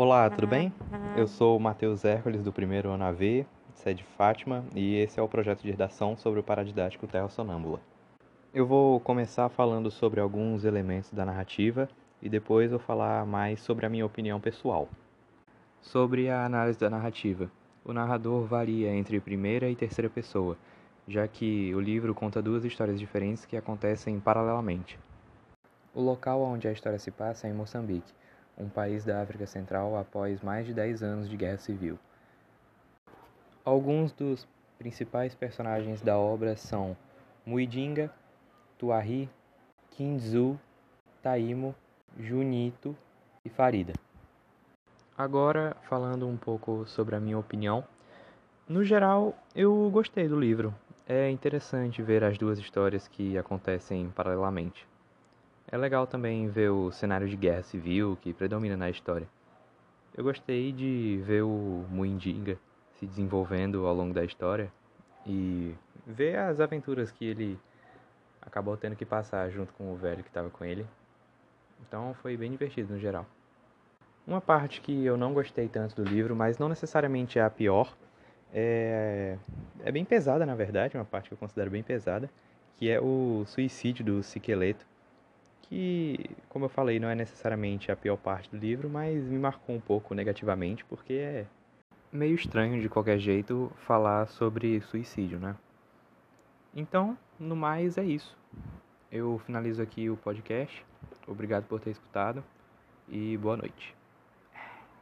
Olá, tudo bem? Eu sou o Matheus Hércules, do primeiro ano AV, sede Fátima, e esse é o projeto de redação sobre o paradidático Terra Sonâmbula. Eu vou começar falando sobre alguns elementos da narrativa e depois vou falar mais sobre a minha opinião pessoal. Sobre a análise da narrativa. O narrador varia entre primeira e terceira pessoa, já que o livro conta duas histórias diferentes que acontecem paralelamente. O local onde a história se passa é em Moçambique, um país da África Central após mais de 10 anos de guerra civil. Alguns dos principais personagens da obra são Muidinga, Tuari, Kinzu, Taimo, Junito e Farida. Agora, falando um pouco sobre a minha opinião, no geral, eu gostei do livro. É interessante ver as duas histórias que acontecem paralelamente. É legal também ver o cenário de guerra civil que predomina na história. Eu gostei de ver o Muindinga se desenvolvendo ao longo da história e ver as aventuras que ele acabou tendo que passar junto com o velho que estava com ele. Então foi bem divertido no geral. Uma parte que eu não gostei tanto do livro, mas não necessariamente é a pior, é, é bem pesada na verdade, uma parte que eu considero bem pesada, que é o suicídio do Siqueleto que, como eu falei, não é necessariamente a pior parte do livro, mas me marcou um pouco negativamente, porque é meio estranho de qualquer jeito falar sobre suicídio, né? Então, no mais é isso. Eu finalizo aqui o podcast. Obrigado por ter escutado e boa noite.